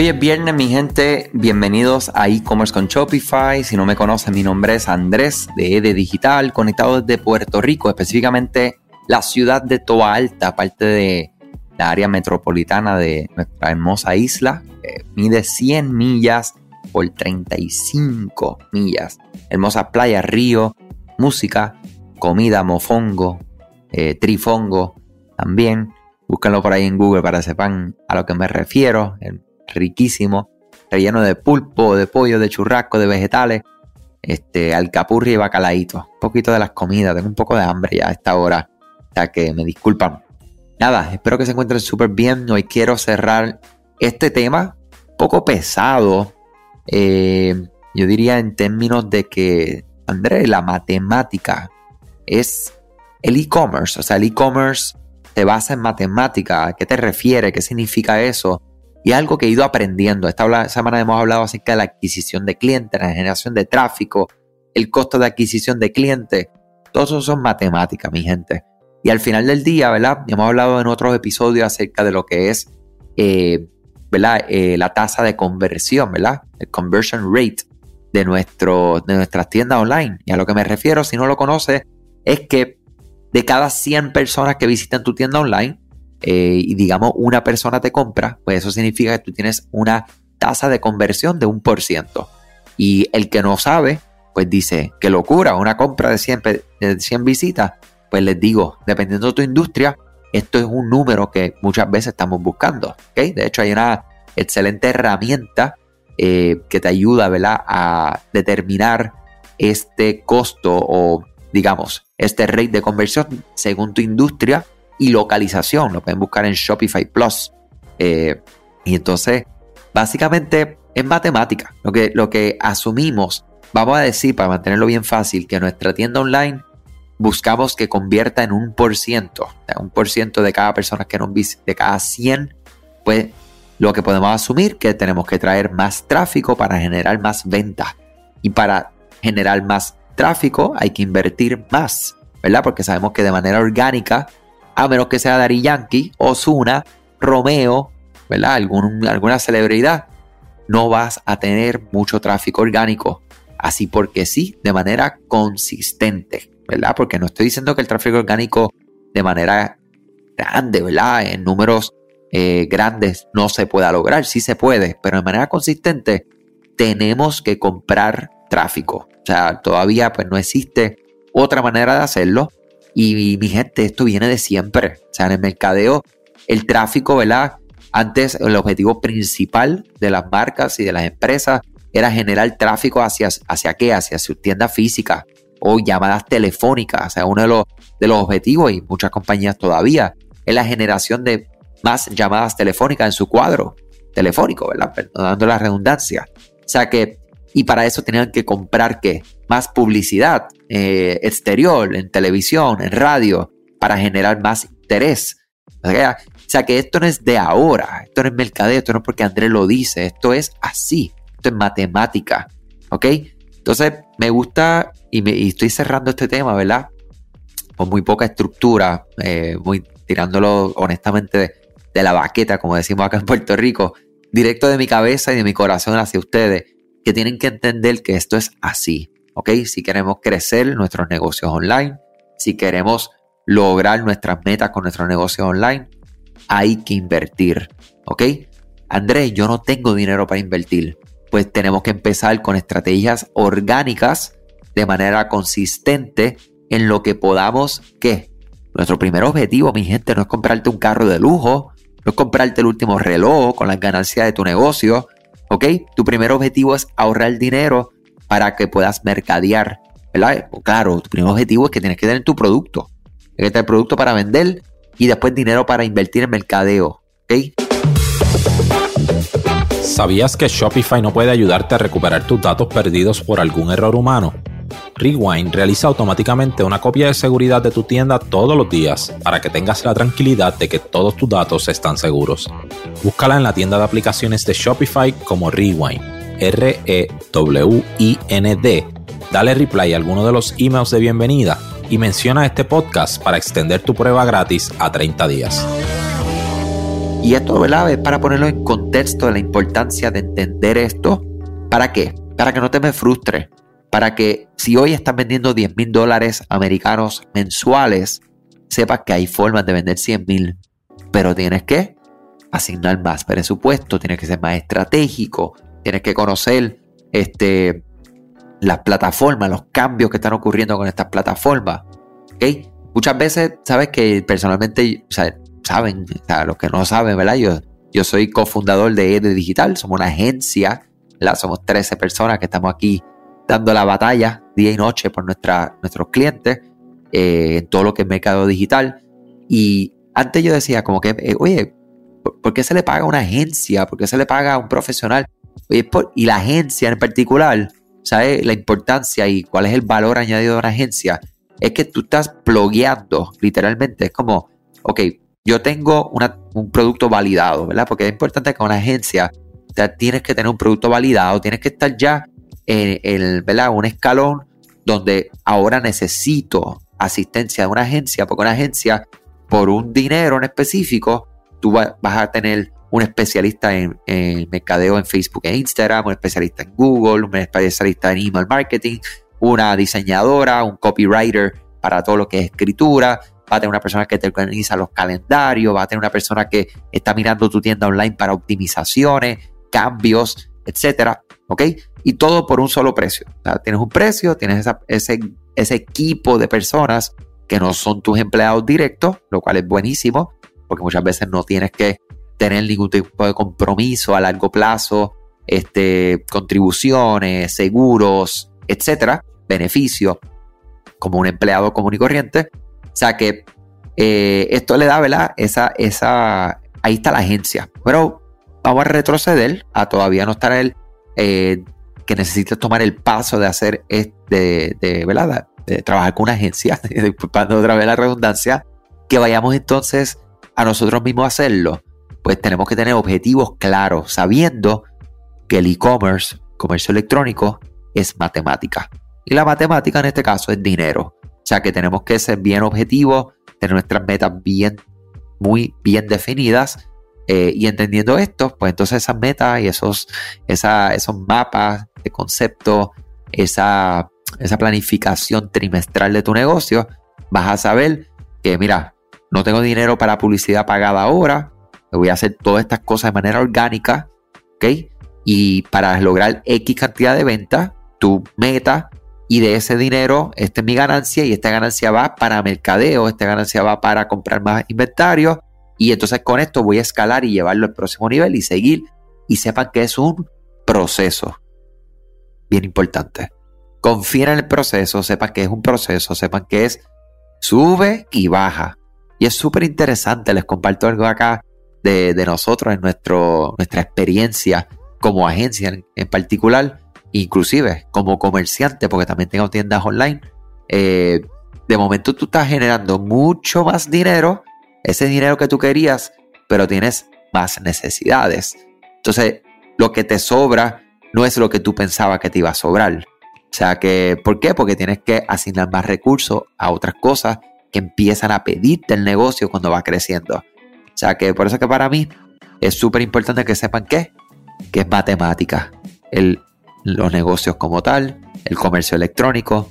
Hoy es viernes, mi gente. Bienvenidos a e-commerce con Shopify. Si no me conocen, mi nombre es Andrés de EDE Digital, conectado desde Puerto Rico, específicamente la ciudad de Toa Alta, parte de la área metropolitana de nuestra hermosa isla. mide 100 millas por 35 millas. Hermosa playa, río, música, comida, mofongo, eh, trifongo también. Búsquenlo por ahí en Google para que sepan a lo que me refiero riquísimo, relleno de pulpo, de pollo, de churrasco, de vegetales, este, alcapurri y bacalaíto. Un poquito de las comidas, tengo un poco de hambre ya a esta hora, o sea que me disculpan. Nada, espero que se encuentren súper bien. Hoy quiero cerrar este tema, poco pesado, eh, yo diría en términos de que, André, la matemática es el e-commerce, o sea, el e-commerce se basa en matemática. ¿A qué te refiere? ¿Qué significa eso? Y algo que he ido aprendiendo. Esta semana hemos hablado acerca de la adquisición de clientes, la generación de tráfico, el costo de adquisición de clientes. Todo eso son matemáticas, mi gente. Y al final del día, ¿verdad? Hemos hablado en otros episodios acerca de lo que es, eh, ¿verdad? Eh, la tasa de conversión, ¿verdad? El conversion rate de, nuestro, de nuestras tiendas online. Y a lo que me refiero, si no lo conoces, es que de cada 100 personas que visitan tu tienda online, eh, y digamos una persona te compra, pues eso significa que tú tienes una tasa de conversión de un por ciento. Y el que no sabe, pues dice, qué locura, una compra de 100, de 100 visitas. Pues les digo, dependiendo de tu industria, esto es un número que muchas veces estamos buscando. ¿okay? De hecho, hay una excelente herramienta eh, que te ayuda a determinar este costo o, digamos, este rate de conversión según tu industria y localización. Lo pueden buscar en Shopify Plus. Eh, y entonces, básicamente es matemática. Lo que, lo que asumimos, vamos a decir, para mantenerlo bien fácil, que nuestra tienda online buscamos que convierta en un por ciento, un por ciento de cada persona que nos visite, de cada 100, pues lo que podemos asumir que tenemos que traer más tráfico para generar más ventas. Y para generar más tráfico hay que invertir más, ¿verdad? Porque sabemos que de manera orgánica a menos que sea Dari Yankee, Osuna, Romeo, ¿verdad? alguna celebridad, no vas a tener mucho tráfico orgánico. Así porque sí, de manera consistente, ¿verdad? Porque no estoy diciendo que el tráfico orgánico de manera grande, ¿verdad? En números eh, grandes no se pueda lograr, sí se puede, pero de manera consistente tenemos que comprar tráfico. O sea, todavía pues no existe otra manera de hacerlo y mi gente, esto viene de siempre. O sea, en el mercadeo, el tráfico, ¿verdad? Antes el objetivo principal de las marcas y de las empresas era generar tráfico hacia, hacia qué? Hacia su tienda física o llamadas telefónicas. O sea, uno de los, de los objetivos, y muchas compañías todavía, es la generación de más llamadas telefónicas en su cuadro telefónico, ¿verdad? Perdonando la redundancia. O sea que, y para eso tenían que comprar qué? Más publicidad, eh, exterior, en televisión, en radio, para generar más interés. O sea, que esto no es de ahora, esto no es mercadeo, esto no es porque Andrés lo dice, esto es así, esto es matemática, ¿ok? Entonces, me gusta y, me, estoy cerrando este tema, ¿verdad? Con muy poca estructura, eh, muy tirándolo honestamente de, de la baqueta, como decimos acá en Puerto Rico, directo de mi cabeza y de mi corazón hacia ustedes, que tienen que entender que esto es así. ¿Ok? Si queremos crecer nuestros negocios online, si queremos lograr nuestras metas con nuestros negocios online, hay que invertir, ¿ok? Andrés, yo no tengo dinero para invertir. Pues tenemos que empezar con estrategias orgánicas de manera consistente en lo que podamos, ¿qué? Nuestro primer objetivo, mi gente, no es comprarte un carro de lujo, no es comprarte el último reloj con las ganancias de tu negocio, ¿ok? Tu primer objetivo es ahorrar dinero para que puedas mercadear. ¿verdad? Claro, tu primer objetivo es que tienes que tener tu producto. Tienes que tener producto para vender y después dinero para invertir en mercadeo. ¿Sabías que Shopify no puede ayudarte a recuperar tus datos perdidos por algún error humano? Rewind realiza automáticamente una copia de seguridad de tu tienda todos los días para que tengas la tranquilidad de que todos tus datos están seguros. Búscala en la tienda de aplicaciones de Shopify como Rewind R-E-W-I-N-D. Dale reply a alguno de los emails de bienvenida y menciona este podcast para extender tu prueba gratis a 30 días. Y esto, ¿verdad? Es para ponerlo en contexto de la importancia de entender esto. ¿Para qué? Para que no te me frustres. Para que si hoy estás vendiendo 10 mil dólares americanos mensuales, sepas que hay formas de vender 100 mil. Pero tienes que asignar más presupuesto, tienes que ser más estratégico, tienes que conocer este, las plataformas, los cambios que están ocurriendo con estas plataformas. ¿okay? Muchas veces, sabes que personalmente, saben, los que no saben, ¿verdad? Yo, yo soy cofundador de EDE Digital, somos una agencia, ¿verdad? Somos 13 personas que estamos aquí dando la batalla día y noche por nuestra, nuestros clientes eh, en todo lo que es mercado digital. Y antes yo decía como que, eh, oye, ¿por, qué se le paga a una agencia? ¿Por qué se le paga a un profesional? Y la agencia en particular, ¿sabes? La importancia y cuál es el valor añadido de una agencia. Es que tú estás blogueando, literalmente. Es como, ok, yo tengo un producto validado, ¿verdad? Porque es importante que una agencia tienes que tener un producto validado, tienes que estar ya en, el, ¿verdad? un escalón donde ahora necesito asistencia de una agencia, porque una agencia, por un dinero en específico, tú vas a tener un especialista en, mercadeo en Facebook e Instagram, un especialista en Google, un especialista en email marketing, una diseñadora, un copywriter para todo lo que es escritura, va a tener una persona que te organiza los calendarios, va a tener una persona que está mirando tu tienda online para optimizaciones, cambios, etcétera, ¿ok? Y todo por un solo precio. tienes un precio, tienes ese, ese equipo de personas que no son tus empleados directos, lo cual es buenísimo, porque muchas veces no tienes que tener ningún tipo de compromiso a largo plazo, este, contribuciones, seguros, etcétera, beneficios, como un empleado común y corriente. O sea que eh, esto le da, ¿verdad? Esa, esa, ahí está la agencia. Pero vamos a retroceder a todavía no estar el eh, que necesites tomar el paso de hacer, este, de, ¿verdad? De trabajar con una agencia, disculpando otra vez la redundancia, que vayamos entonces a nosotros mismos a hacerlo pues tenemos que tener objetivos claros, sabiendo que el e-commerce, comercio electrónico, es matemática. Y la matemática en este caso es dinero. O sea que tenemos que ser bien objetivos, tener nuestras metas bien, muy bien definidas. Eh, y entendiendo esto, pues entonces esas metas y esos, esos mapas de concepto, esa, esa planificación trimestral de tu negocio, vas a saber que, mira, no tengo dinero para publicidad pagada ahora, voy a hacer todas estas cosas de manera orgánica, ¿ok? Y para lograr X cantidad de ventas, tu meta y de ese dinero, esta es mi ganancia y esta ganancia va para mercadeo, esta ganancia va para comprar más inventario y entonces con esto voy a escalar y llevarlo al próximo nivel y seguir y sepan que es un proceso. Bien importante. Confíen en el proceso, sepan que es un proceso, sepan que es sube y baja. Y es súper interesante, les comparto algo acá de, nosotros, en nuestro, nuestra experiencia como agencia en, particular, inclusive como comerciante, porque también tengo tiendas online, eh, de momento tú estás generando mucho más dinero, ese dinero que tú querías, pero tienes más necesidades. Entonces, lo que te sobra no es lo que tú pensabas que te iba a sobrar. O sea que, ¿por qué? Porque tienes que asignar más recursos a otras cosas que empiezan a pedirte el negocio cuando va creciendo. O sea que por eso que para mí es súper importante que sepan qué, que es matemática, el, los negocios como tal, el comercio electrónico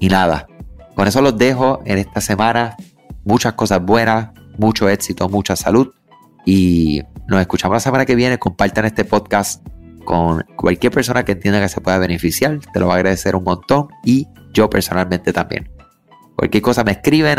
y nada. Con eso los dejo en esta semana. Muchas cosas buenas, mucho éxito, mucha salud y nos escuchamos la semana que viene. Compartan este podcast con cualquier persona que entienda que se pueda beneficiar. Te lo voy a agradecer un montón y yo personalmente también. Cualquier cosa me escriben